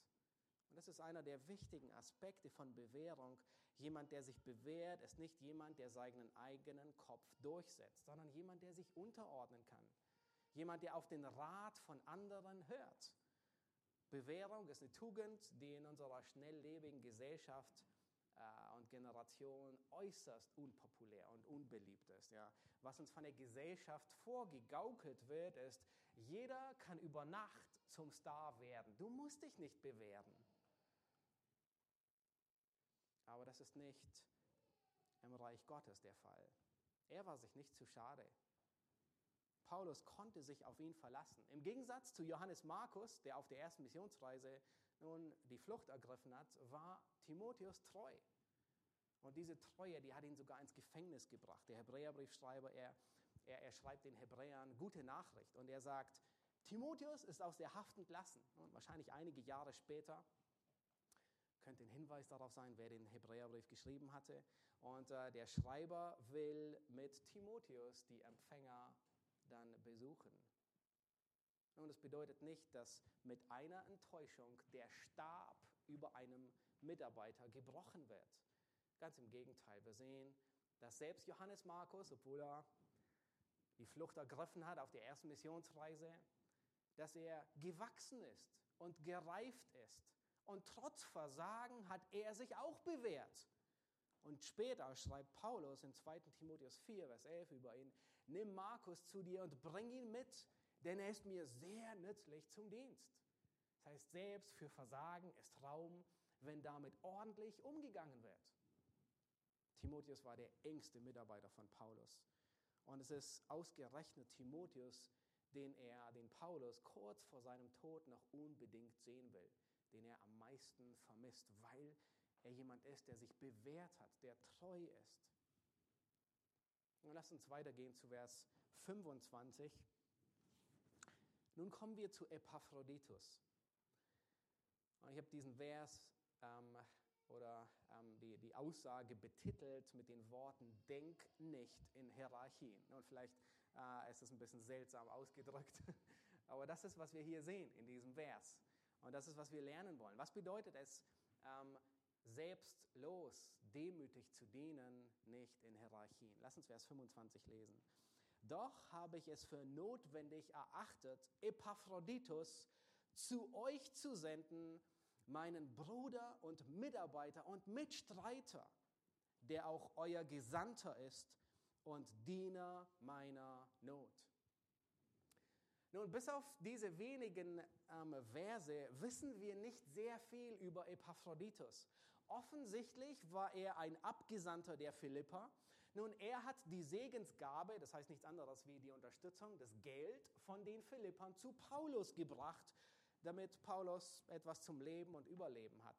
Und das ist einer der wichtigen Aspekte von Bewährung. Jemand, der sich bewährt, ist nicht jemand, der seinen eigenen Kopf durchsetzt, sondern jemand, der sich unterordnen kann. Jemand, der auf den Rat von anderen hört. Bewährung ist eine Tugend, die in unserer schnelllebigen Gesellschaft äh, und Generation äußerst unpopulär und unbeliebt ist. Ja. Was uns von der Gesellschaft vorgegaukelt wird, ist, jeder kann über Nacht zum Star werden. Du musst dich nicht bewähren. Aber das ist nicht im Reich Gottes der Fall. Er war sich nicht zu schade. Paulus konnte sich auf ihn verlassen. Im Gegensatz zu Johannes Markus, der auf der ersten Missionsreise nun die Flucht ergriffen hat, war Timotheus treu. Und diese Treue, die hat ihn sogar ins Gefängnis gebracht. Der Hebräerbriefschreiber, er, er, er schreibt den Hebräern gute Nachricht und er sagt, Timotheus ist aus der Haft entlassen. Und wahrscheinlich einige Jahre später könnte ein Hinweis darauf sein, wer den Hebräerbrief geschrieben hatte. Und äh, der Schreiber will mit Timotheus die Empfänger dann besuchen. Und das bedeutet nicht, dass mit einer Enttäuschung der Stab über einem Mitarbeiter gebrochen wird. Ganz im Gegenteil, wir sehen, dass selbst Johannes Markus, obwohl er die Flucht ergriffen hat auf der ersten Missionsreise, dass er gewachsen ist und gereift ist. Und trotz Versagen hat er sich auch bewährt. Und später schreibt Paulus in 2 Timotheus 4, Vers 11 über ihn, nimm Markus zu dir und bring ihn mit, denn er ist mir sehr nützlich zum Dienst. Das heißt, selbst für Versagen ist Raum, wenn damit ordentlich umgegangen wird. Timotheus war der engste Mitarbeiter von Paulus. Und es ist ausgerechnet Timotheus, den er, den Paulus kurz vor seinem Tod noch unbedingt sehen will, den er am meisten vermisst, weil er jemand ist, der sich bewährt hat, der treu ist. Und lasst uns weitergehen zu Vers 25. Nun kommen wir zu Epaphroditus. Ich habe diesen Vers ähm, oder ähm, die, die Aussage betitelt mit den Worten, denk nicht in Hierarchien. Und vielleicht äh, ist es ein bisschen seltsam ausgedrückt, aber das ist, was wir hier sehen in diesem Vers. Und das ist, was wir lernen wollen. Was bedeutet es, ähm, selbstlos, demütig zu dienen, nicht in Hierarchien? Lass uns Vers 25 lesen. Doch habe ich es für notwendig erachtet, Epaphroditus zu euch zu senden, meinen Bruder und Mitarbeiter und Mitstreiter, der auch euer Gesandter ist und Diener meiner Not. Nun, bis auf diese wenigen ähm, Verse wissen wir nicht sehr viel über Epaphroditus. Offensichtlich war er ein Abgesandter der Philippa. Nun, er hat die Segensgabe, das heißt nichts anderes wie die Unterstützung, das Geld von den Philippern zu Paulus gebracht, damit Paulus etwas zum Leben und Überleben hat.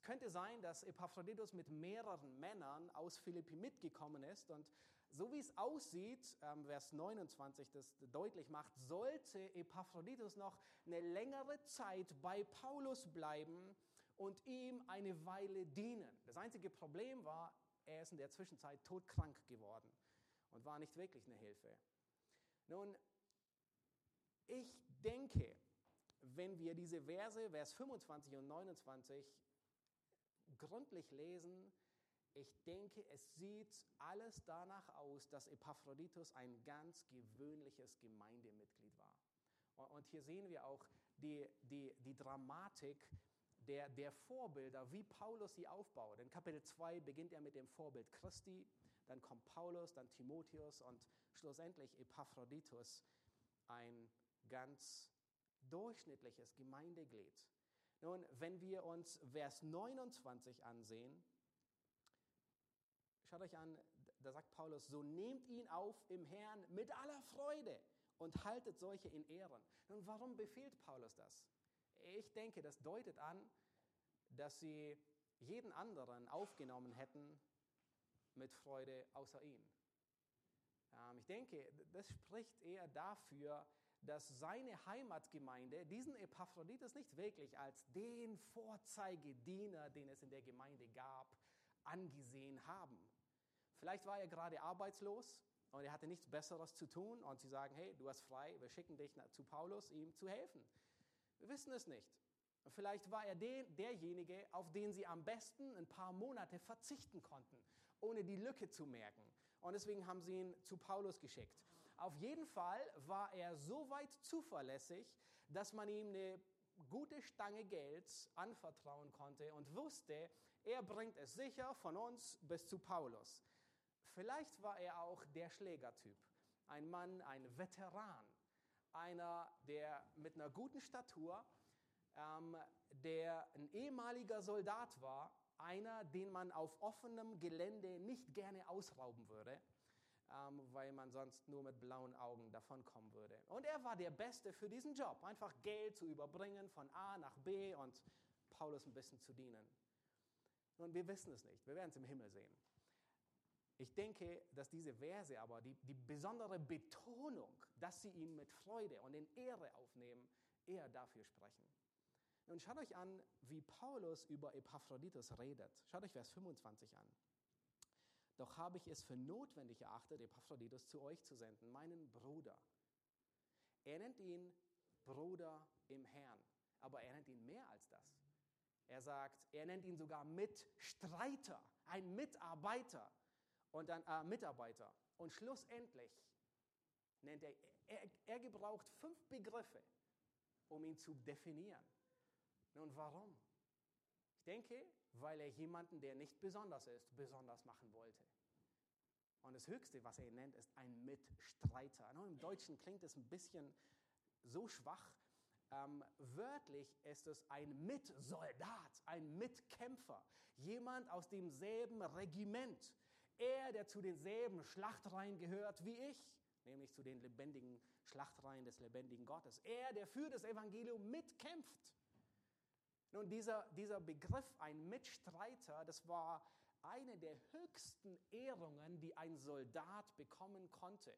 Es könnte sein, dass Epaphroditus mit mehreren Männern aus Philippi mitgekommen ist und so wie es aussieht, ähm, Vers 29 das deutlich macht, sollte Epaphroditus noch eine längere Zeit bei Paulus bleiben und ihm eine Weile dienen. Das einzige Problem war, er ist in der Zwischenzeit todkrank geworden und war nicht wirklich eine Hilfe. Nun, ich denke, wenn wir diese Verse, Vers 25 und 29, gründlich lesen, ich denke, es sieht alles danach aus, dass Epaphroditus ein ganz gewöhnliches Gemeindemitglied war. Und hier sehen wir auch die, die, die Dramatik der, der Vorbilder, wie Paulus sie aufbaut. In Kapitel 2 beginnt er mit dem Vorbild Christi, dann kommt Paulus, dann Timotheus und schlussendlich Epaphroditus, ein ganz durchschnittliches Gemeindeglied. Nun, wenn wir uns Vers 29 ansehen, schaut euch an, da sagt Paulus, so nehmt ihn auf im Herrn mit aller Freude und haltet solche in Ehren. Nun, warum befiehlt Paulus das? Ich denke, das deutet an, dass sie jeden anderen aufgenommen hätten mit Freude außer ihn. Ähm, ich denke, das spricht eher dafür, dass seine Heimatgemeinde diesen Epaphroditus nicht wirklich als den Vorzeigediener, den es in der Gemeinde gab, angesehen haben. Vielleicht war er gerade arbeitslos und er hatte nichts Besseres zu tun und sie sagen, hey, du hast frei, wir schicken dich zu Paulus, ihm zu helfen. Wir wissen es nicht. Vielleicht war er den, derjenige, auf den sie am besten ein paar Monate verzichten konnten, ohne die Lücke zu merken. Und deswegen haben sie ihn zu Paulus geschickt. Auf jeden Fall war er so weit zuverlässig, dass man ihm eine gute Stange Geld anvertrauen konnte und wusste, er bringt es sicher von uns bis zu Paulus. Vielleicht war er auch der Schlägertyp, ein Mann, ein Veteran, einer, der mit einer guten Statur, ähm, der ein ehemaliger Soldat war, einer, den man auf offenem Gelände nicht gerne ausrauben würde weil man sonst nur mit blauen Augen davonkommen würde. Und er war der Beste für diesen Job, einfach Geld zu überbringen von A nach B und Paulus ein bisschen zu dienen. Nun, wir wissen es nicht, wir werden es im Himmel sehen. Ich denke, dass diese Verse aber die, die besondere Betonung, dass sie ihn mit Freude und in Ehre aufnehmen, eher dafür sprechen. Nun schaut euch an, wie Paulus über Epaphroditus redet. Schaut euch Vers 25 an. Doch habe ich es für notwendig erachtet, Epaphroditus zu euch zu senden, meinen Bruder. Er nennt ihn Bruder im Herrn, aber er nennt ihn mehr als das. Er sagt, er nennt ihn sogar Mitstreiter, ein Mitarbeiter und dann äh, Mitarbeiter. Und schlussendlich nennt er, er, er gebraucht fünf Begriffe, um ihn zu definieren. Nun, warum? Ich denke, weil er jemanden, der nicht besonders ist, besonders machen wollte. Und das Höchste, was er nennt, ist ein Mitstreiter. Im Deutschen klingt es ein bisschen so schwach. Ähm, wörtlich ist es ein Mitsoldat, ein Mitkämpfer, jemand aus demselben Regiment. Er, der zu denselben Schlachtreihen gehört wie ich, nämlich zu den lebendigen Schlachtreihen des lebendigen Gottes. Er, der für das Evangelium mitkämpft. Nun, dieser, dieser Begriff, ein Mitstreiter, das war eine der höchsten Ehrungen, die ein Soldat bekommen konnte.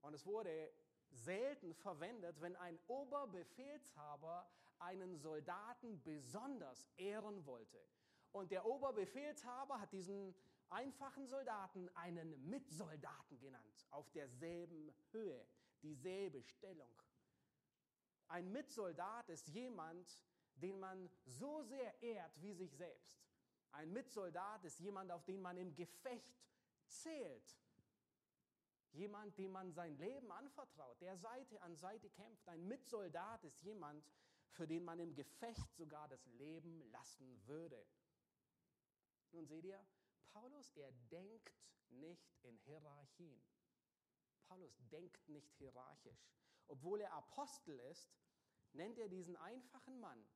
Und es wurde selten verwendet, wenn ein Oberbefehlshaber einen Soldaten besonders ehren wollte. Und der Oberbefehlshaber hat diesen einfachen Soldaten einen Mitsoldaten genannt, auf derselben Höhe, dieselbe Stellung. Ein Mitsoldat ist jemand, den man so sehr ehrt wie sich selbst. Ein Mitsoldat ist jemand, auf den man im Gefecht zählt. Jemand, dem man sein Leben anvertraut, der Seite an Seite kämpft. Ein Mitsoldat ist jemand, für den man im Gefecht sogar das Leben lassen würde. Nun seht ihr, Paulus, er denkt nicht in Hierarchien. Paulus denkt nicht hierarchisch. Obwohl er Apostel ist, nennt er diesen einfachen Mann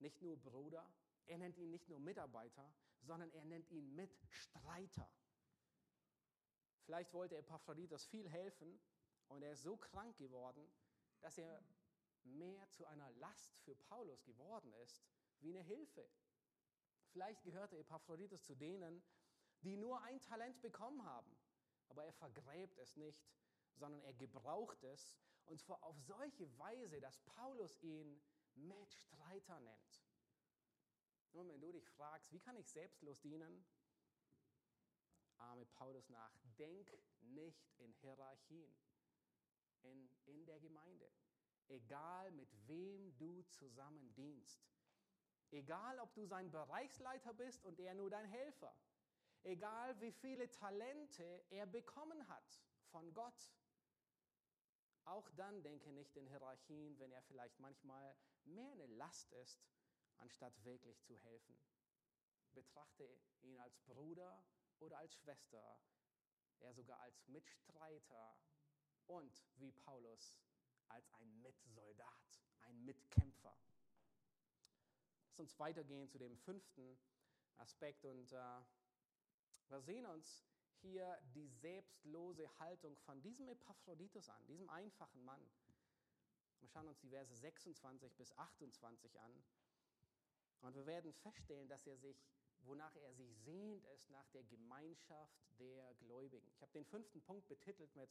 nicht nur Bruder, er nennt ihn nicht nur Mitarbeiter, sondern er nennt ihn Mitstreiter. Vielleicht wollte Epaphroditus viel helfen und er ist so krank geworden, dass er mehr zu einer Last für Paulus geworden ist, wie eine Hilfe. Vielleicht gehörte Epaphroditus zu denen, die nur ein Talent bekommen haben, aber er vergräbt es nicht, sondern er gebraucht es und zwar auf solche Weise, dass Paulus ihn Mitstreiter nennt. Nun, wenn du dich fragst, wie kann ich selbstlos dienen? Arme Paulus nach, denk nicht in Hierarchien in, in der Gemeinde. Egal mit wem du zusammen dienst. Egal ob du sein Bereichsleiter bist und er nur dein Helfer. Egal wie viele Talente er bekommen hat von Gott. Auch dann denke nicht in Hierarchien, wenn er vielleicht manchmal mehr eine Last ist, anstatt wirklich zu helfen. Betrachte ihn als Bruder oder als Schwester, er sogar als Mitstreiter und wie Paulus als ein Mitsoldat, ein Mitkämpfer. Lass uns weitergehen zu dem fünften Aspekt und äh, wir sehen uns hier die selbstlose Haltung von diesem Epaphroditus an, diesem einfachen Mann. Wir schauen uns die Verse 26 bis 28 an. Und wir werden feststellen, dass er sich, wonach er sich sehnt, ist nach der Gemeinschaft der Gläubigen. Ich habe den fünften Punkt betitelt mit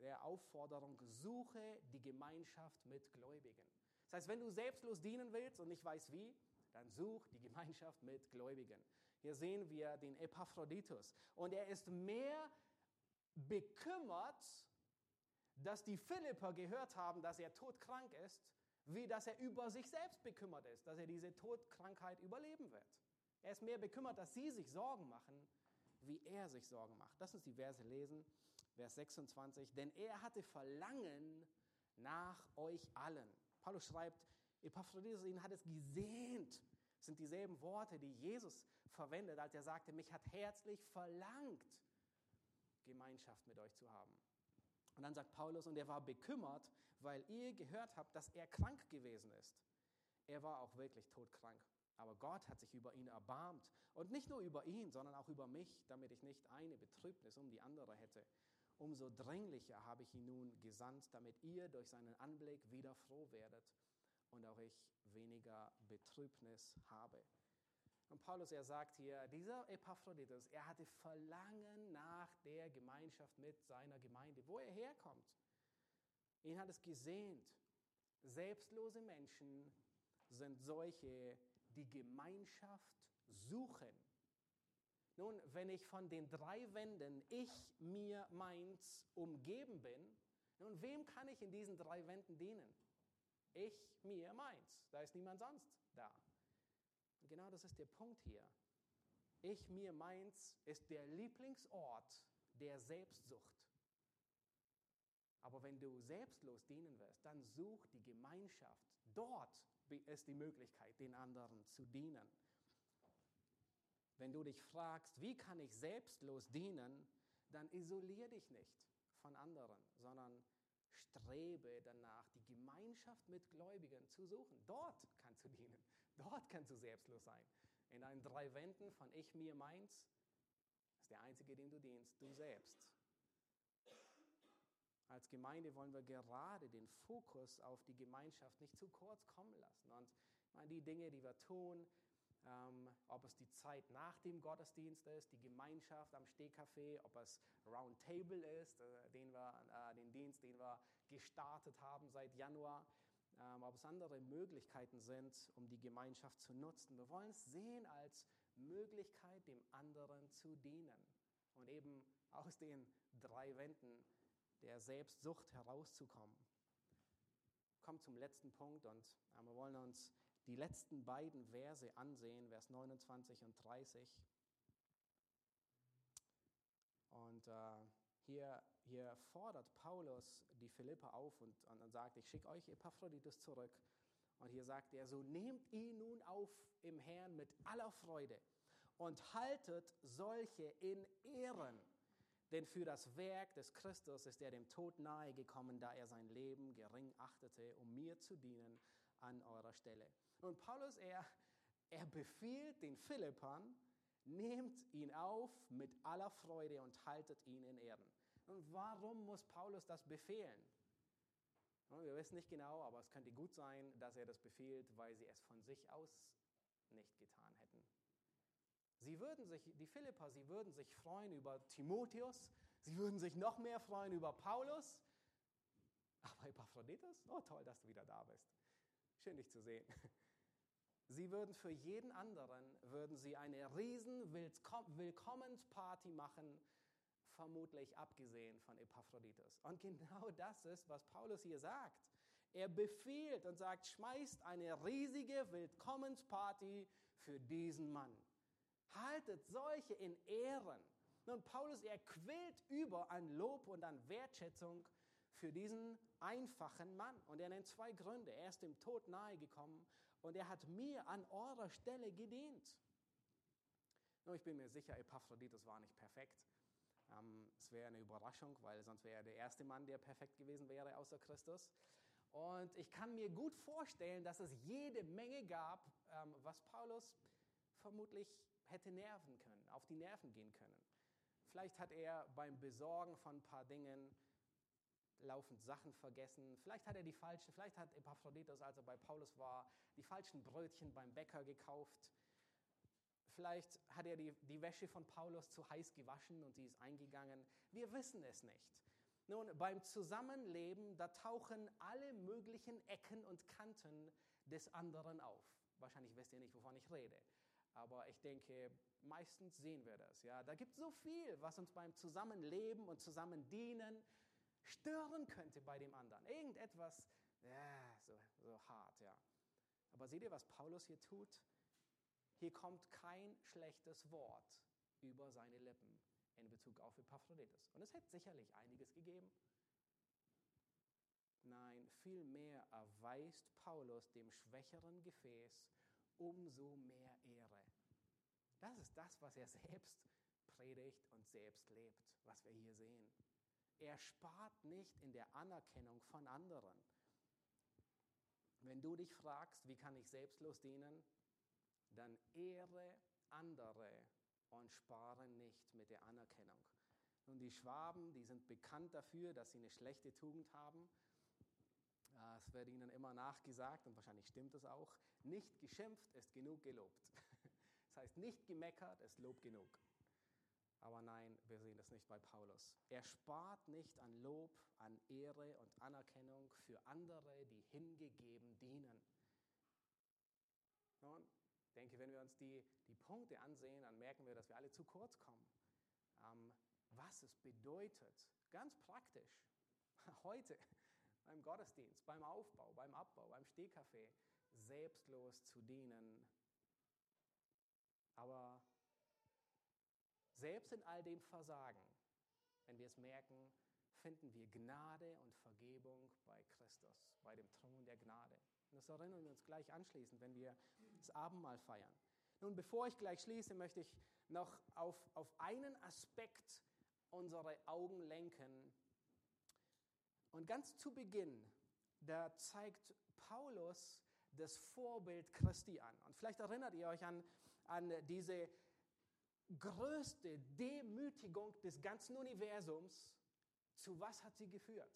der Aufforderung, suche die Gemeinschaft mit Gläubigen. Das heißt, wenn du selbstlos dienen willst und nicht weißt wie, dann such die Gemeinschaft mit Gläubigen. Hier sehen wir den Epaphroditus. Und er ist mehr bekümmert, dass die Philipper gehört haben, dass er todkrank ist, wie dass er über sich selbst bekümmert ist, dass er diese Todkrankheit überleben wird. Er ist mehr bekümmert, dass sie sich Sorgen machen, wie er sich Sorgen macht. Lass uns die Verse lesen. Vers 26. Denn er hatte Verlangen nach euch allen. Paulus schreibt, Epaphroditus, ihn hat es gesehnt. Das sind dieselben Worte, die Jesus verwendet, als er sagte, mich hat herzlich verlangt, Gemeinschaft mit euch zu haben. Und dann sagt Paulus, und er war bekümmert, weil ihr gehört habt, dass er krank gewesen ist. Er war auch wirklich todkrank. Aber Gott hat sich über ihn erbarmt. Und nicht nur über ihn, sondern auch über mich, damit ich nicht eine Betrübnis um die andere hätte. Umso dringlicher habe ich ihn nun gesandt, damit ihr durch seinen Anblick wieder froh werdet und auch ich weniger Betrübnis habe. Und Paulus, er sagt hier, dieser Epaphroditus, er hatte Verlangen nach der Gemeinschaft mit seiner Gemeinde, wo er herkommt. Ihn hat es gesehnt. Selbstlose Menschen sind solche, die Gemeinschaft suchen. Nun, wenn ich von den drei Wänden ich, mir, meins umgeben bin, nun, wem kann ich in diesen drei Wänden dienen? Ich, mir, meins. Da ist niemand sonst da. Genau das ist der Punkt hier. Ich, mir, meins ist der Lieblingsort der Selbstsucht. Aber wenn du selbstlos dienen wirst, dann such die Gemeinschaft. Dort ist die Möglichkeit, den anderen zu dienen. Wenn du dich fragst, wie kann ich selbstlos dienen, dann isolier dich nicht von anderen, sondern strebe danach, die Gemeinschaft mit Gläubigen zu suchen. Dort kannst du dienen. Dort kannst du selbstlos sein. In deinen drei Wänden von ich, mir, meins ist der einzige, dem du dienst, du selbst. Als Gemeinde wollen wir gerade den Fokus auf die Gemeinschaft nicht zu kurz kommen lassen. Und meine, die Dinge, die wir tun, ähm, ob es die Zeit nach dem Gottesdienst ist, die Gemeinschaft am Stehcafé, ob es Roundtable ist, äh, den, wir, äh, den Dienst, den wir gestartet haben seit Januar, ob es andere Möglichkeiten sind, um die Gemeinschaft zu nutzen. Wir wollen es sehen als Möglichkeit, dem anderen zu dienen und eben aus den drei Wänden der Selbstsucht herauszukommen. Kommt zum letzten Punkt und äh, wir wollen uns die letzten beiden Verse ansehen, Vers 29 und 30. Und äh, hier, hier fordert Paulus die Philipper auf und, und, sagt, ich schicke euch Epaphroditus zurück. Und hier sagt er, so nehmt ihn nun auf im Herrn mit aller Freude und haltet solche in Ehren. Denn für das Werk des Christus ist er dem Tod nahe gekommen, da er sein Leben gering achtete, um mir zu dienen an eurer Stelle. Und Paulus, er, er befiehlt den Philippern, nehmt ihn auf mit aller Freude und haltet ihn in Ehren. Und warum muss Paulus das befehlen? Wir wissen nicht genau, aber es könnte gut sein, dass er das befiehlt, weil sie es von sich aus nicht getan hätten. Sie würden sich, die Philipper, sie würden sich freuen über Timotheus, sie würden sich noch mehr freuen über Paulus. Aber Epaphroditus, oh toll, dass du wieder da bist. Schön dich zu sehen. Sie würden für jeden anderen, würden sie eine riesen Willkommensparty machen, vermutlich abgesehen von Epaphroditus. Und genau das ist, was Paulus hier sagt. Er befiehlt und sagt, schmeißt eine riesige Willkommensparty für diesen Mann. Haltet solche in Ehren. Nun, Paulus, er quillt über an Lob und an Wertschätzung für diesen einfachen Mann. Und er nennt zwei Gründe. Er ist dem Tod nahe gekommen und er hat mir an eurer Stelle gedient. Nun, ich bin mir sicher, Epaphroditus war nicht perfekt. Ähm, es wäre eine Überraschung, weil sonst wäre er der erste Mann, der perfekt gewesen wäre, außer Christus. Und ich kann mir gut vorstellen, dass es jede Menge gab, ähm, was Paulus vermutlich hätte nerven können, auf die Nerven gehen können. Vielleicht hat er beim Besorgen von ein paar Dingen laufend Sachen vergessen. Vielleicht hat er die falschen, vielleicht hat Epaphroditus, als er bei Paulus war, die falschen Brötchen beim Bäcker gekauft. Vielleicht hat er die, die Wäsche von Paulus zu heiß gewaschen und sie ist eingegangen. Wir wissen es nicht. Nun, beim Zusammenleben, da tauchen alle möglichen Ecken und Kanten des anderen auf. Wahrscheinlich wisst ihr nicht, wovon ich rede. Aber ich denke, meistens sehen wir das. Ja? Da gibt es so viel, was uns beim Zusammenleben und Zusammendienen stören könnte bei dem anderen. Irgendetwas, ja, so, so hart, ja. Aber seht ihr, was Paulus hier tut? Hier kommt kein schlechtes Wort über seine Lippen in Bezug auf Epaphroditus. Und es hätte sicherlich einiges gegeben. Nein, vielmehr erweist Paulus dem schwächeren Gefäß umso mehr Ehre. Das ist das, was er selbst predigt und selbst lebt, was wir hier sehen. Er spart nicht in der Anerkennung von anderen. Wenn du dich fragst, wie kann ich selbstlos dienen, dann ehre andere und spare nicht mit der Anerkennung. Und die Schwaben, die sind bekannt dafür, dass sie eine schlechte Tugend haben. Es wird ihnen immer nachgesagt und wahrscheinlich stimmt es auch. Nicht geschimpft ist genug gelobt. Das heißt, nicht gemeckert ist Lob genug. Aber nein, wir sehen das nicht bei Paulus. Er spart nicht an Lob, an Ehre und Anerkennung für andere, die hingegeben dienen. Nun, denke, wenn wir uns die, die Punkte ansehen, dann merken wir, dass wir alle zu kurz kommen. Ähm, was es bedeutet, ganz praktisch, heute beim Gottesdienst, beim Aufbau, beim Abbau, beim Stehkaffee, selbstlos zu dienen. Aber selbst in all dem Versagen, wenn wir es merken, finden wir Gnade und Vergebung bei Christus, bei dem Thron der Gnade. Und das erinnern wir uns gleich anschließend, wenn wir das Abendmahl feiern. Nun, bevor ich gleich schließe, möchte ich noch auf, auf einen Aspekt unsere Augen lenken. Und ganz zu Beginn, da zeigt Paulus das Vorbild Christi an. Und vielleicht erinnert ihr euch an, an diese größte Demütigung des ganzen Universums, zu was hat sie geführt?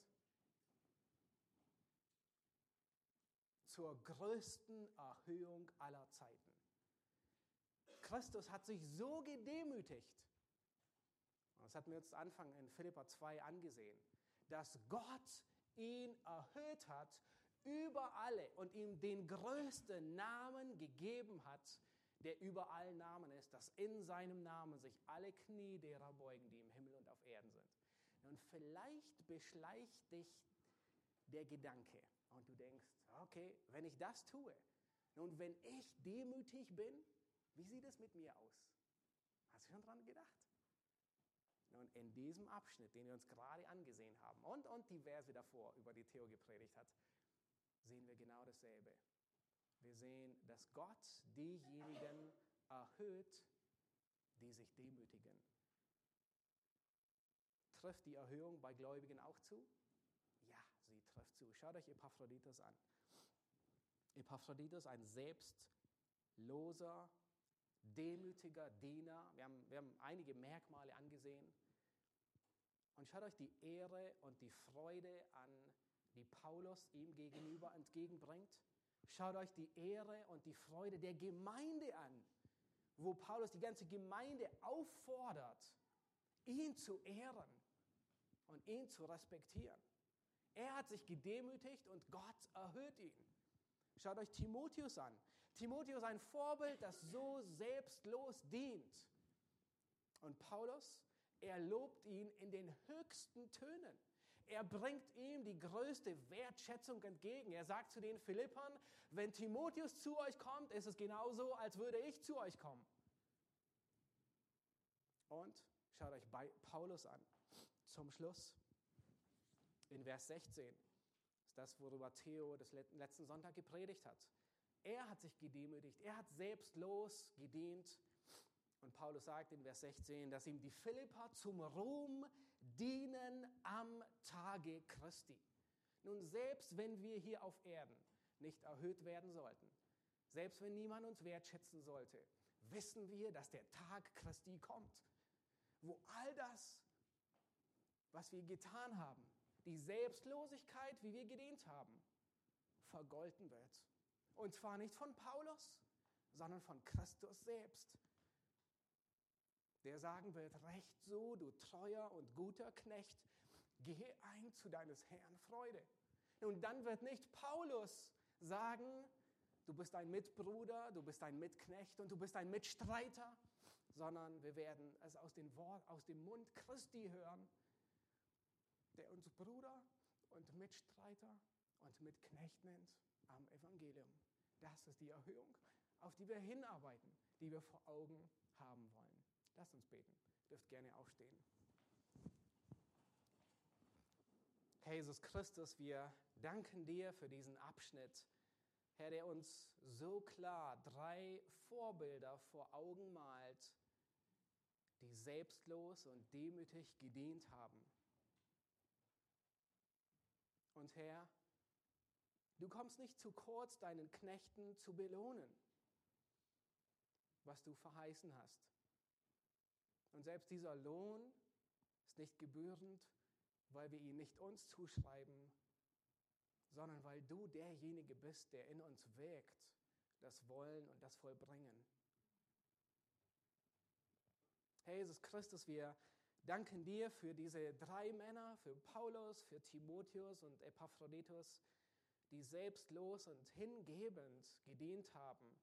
Zur größten Erhöhung aller Zeiten. Christus hat sich so gedemütigt. Das hatten wir uns Anfang in Philippa 2 angesehen, dass Gott ihn erhöht hat über alle und ihm den größten Namen gegeben hat, der über allen Namen ist, dass in seinem Namen sich alle Knie derer beugen, die im Himmel und auf Erden sind. Und vielleicht beschleicht dich der Gedanke und du denkst, okay, wenn ich das tue, nun wenn ich demütig bin, wie sieht es mit mir aus? Hast du schon dran gedacht? Nun, in diesem Abschnitt, den wir uns gerade angesehen haben und, und die Verse davor, über die Theo gepredigt hat, sehen wir genau dasselbe. Wir sehen, dass Gott diejenigen erhöht, die sich demütigen. Trifft die Erhöhung bei Gläubigen auch zu? Zu. Schaut euch Epaphroditus an. Epaphroditus, ein selbstloser, demütiger Diener. Wir haben, wir haben einige Merkmale angesehen. Und schaut euch die Ehre und die Freude an, die Paulus ihm gegenüber entgegenbringt. Schaut euch die Ehre und die Freude der Gemeinde an, wo Paulus die ganze Gemeinde auffordert, ihn zu ehren und ihn zu respektieren. Er hat sich gedemütigt und Gott erhöht ihn. Schaut euch Timotheus an. Timotheus ein Vorbild, das so selbstlos dient. Und Paulus, er lobt ihn in den höchsten Tönen. Er bringt ihm die größte Wertschätzung entgegen. Er sagt zu den Philippern, wenn Timotheus zu euch kommt, ist es genauso, als würde ich zu euch kommen. Und schaut euch bei Paulus an. Zum Schluss, in Vers 16, ist das, worüber Theo das letzten Sonntag gepredigt hat. Er hat sich gedemütigt, er hat selbstlos gedient. Und Paulus sagt in Vers 16, dass ihm die Philipper zum Ruhm dienen am Tage Christi. Nun, selbst wenn wir hier auf Erden nicht erhöht werden sollten, selbst wenn niemand uns wertschätzen sollte, wissen wir, dass der Tag Christi kommt, wo all das, was wir getan haben, die Selbstlosigkeit, wie wir gedient haben, vergolten wird. Und zwar nicht von Paulus, sondern von Christus selbst der sagen wird, recht so, du treuer und guter Knecht, gehe ein zu deines Herrn Freude. Und dann wird nicht Paulus sagen, du bist ein Mitbruder, du bist ein Mitknecht und du bist ein Mitstreiter, sondern wir werden es aus, Wort, aus dem Mund Christi hören, der uns Bruder und Mitstreiter und Mitknecht nennt am Evangelium. Das ist die Erhöhung, auf die wir hinarbeiten, die wir vor Augen haben wollen. Lasst uns beten. Ihr dürft gerne aufstehen. Herr Jesus Christus, wir danken dir für diesen Abschnitt, Herr, der uns so klar drei Vorbilder vor Augen malt, die selbstlos und demütig gedient haben. Und Herr, du kommst nicht zu kurz, deinen Knechten zu belohnen, was du verheißen hast. Und selbst dieser Lohn ist nicht gebührend, weil wir ihn nicht uns zuschreiben, sondern weil du derjenige bist, der in uns wirkt, das Wollen und das Vollbringen. Herr Jesus Christus, wir danken dir für diese drei Männer, für Paulus, für Timotheus und Epaphroditus, die selbstlos und hingebend gedient haben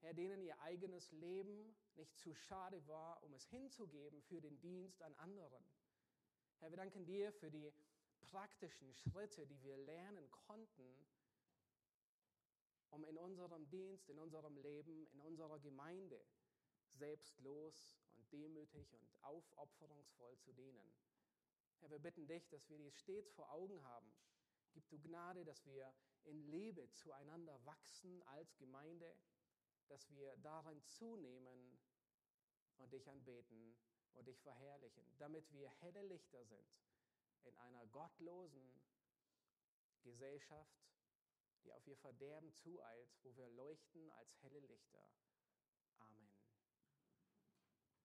Herr, denen ihr eigenes Leben nicht zu schade war, um es hinzugeben für den Dienst an anderen. Herr, wir danken dir für die praktischen Schritte, die wir lernen konnten, um in unserem Dienst, in unserem Leben, in unserer Gemeinde selbstlos demütig und aufopferungsvoll zu dienen. Herr, wir bitten dich, dass wir dies stets vor Augen haben. Gib du Gnade, dass wir in Liebe zueinander wachsen als Gemeinde dass wir darin zunehmen und dich anbeten und dich verherrlichen, damit wir helle Lichter sind in einer gottlosen Gesellschaft, die auf ihr Verderben zueilt, wo wir leuchten als helle Lichter.